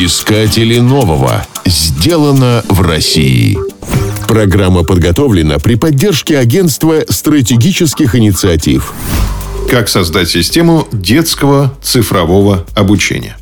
Искатели нового. Сделано в России. Программа подготовлена при поддержке Агентства стратегических инициатив. Как создать систему детского цифрового обучения?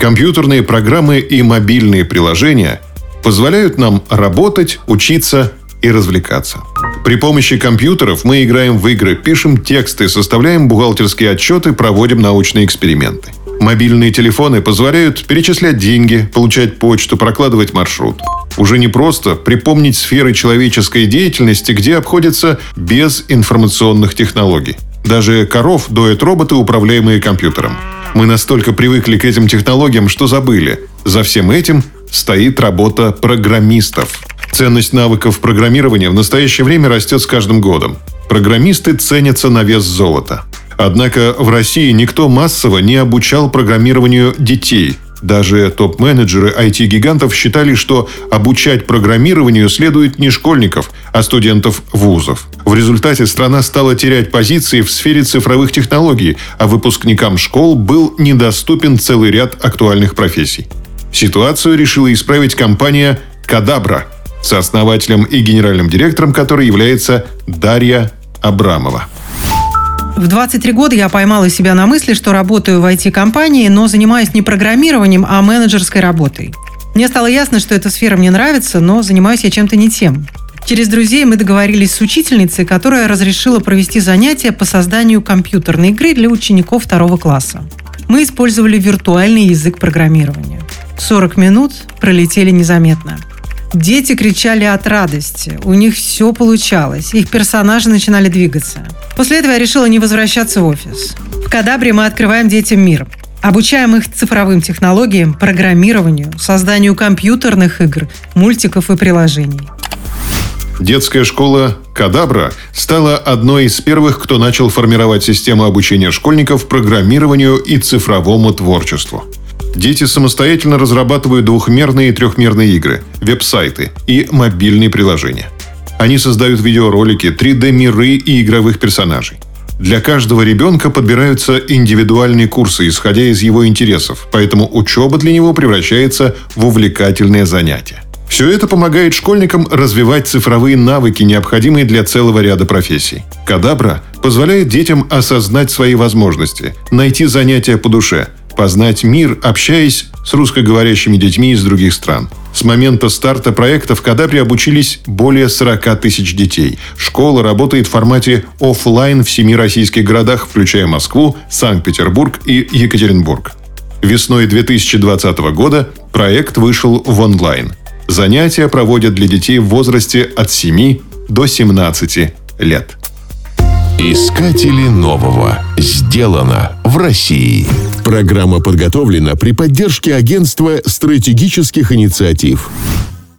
Компьютерные программы и мобильные приложения позволяют нам работать, учиться и развлекаться. При помощи компьютеров мы играем в игры, пишем тексты, составляем бухгалтерские отчеты, проводим научные эксперименты. Мобильные телефоны позволяют перечислять деньги, получать почту, прокладывать маршрут. Уже не просто припомнить сферы человеческой деятельности, где обходятся без информационных технологий. Даже коров доят роботы, управляемые компьютером. Мы настолько привыкли к этим технологиям, что забыли. За всем этим стоит работа программистов. Ценность навыков программирования в настоящее время растет с каждым годом. Программисты ценятся на вес золота. Однако в России никто массово не обучал программированию детей. Даже топ-менеджеры IT-гигантов считали, что обучать программированию следует не школьников, а студентов вузов. В результате страна стала терять позиции в сфере цифровых технологий, а выпускникам школ был недоступен целый ряд актуальных профессий. Ситуацию решила исправить компания «Кадабра», сооснователем и генеральным директором которой является Дарья Абрамова. В 23 года я поймала себя на мысли, что работаю в IT-компании, но занимаюсь не программированием, а менеджерской работой. Мне стало ясно, что эта сфера мне нравится, но занимаюсь я чем-то не тем. Через друзей мы договорились с учительницей, которая разрешила провести занятия по созданию компьютерной игры для учеников второго класса. Мы использовали виртуальный язык программирования. 40 минут пролетели незаметно – Дети кричали от радости. У них все получалось. Их персонажи начинали двигаться. После этого я решила не возвращаться в офис. В Кадабре мы открываем детям мир. Обучаем их цифровым технологиям, программированию, созданию компьютерных игр, мультиков и приложений. Детская школа «Кадабра» стала одной из первых, кто начал формировать систему обучения школьников программированию и цифровому творчеству. Дети самостоятельно разрабатывают двухмерные и трехмерные игры, веб-сайты и мобильные приложения. Они создают видеоролики, 3D-миры и игровых персонажей. Для каждого ребенка подбираются индивидуальные курсы, исходя из его интересов, поэтому учеба для него превращается в увлекательное занятие. Все это помогает школьникам развивать цифровые навыки, необходимые для целого ряда профессий. Кадабра позволяет детям осознать свои возможности, найти занятия по душе – познать мир, общаясь с русскоговорящими детьми из других стран. С момента старта проекта в Кадабре обучились более 40 тысяч детей. Школа работает в формате офлайн в семи российских городах, включая Москву, Санкт-Петербург и Екатеринбург. Весной 2020 года проект вышел в онлайн. Занятия проводят для детей в возрасте от 7 до 17 лет. Искатели нового. Сделано в России. Программа подготовлена при поддержке Агентства стратегических инициатив.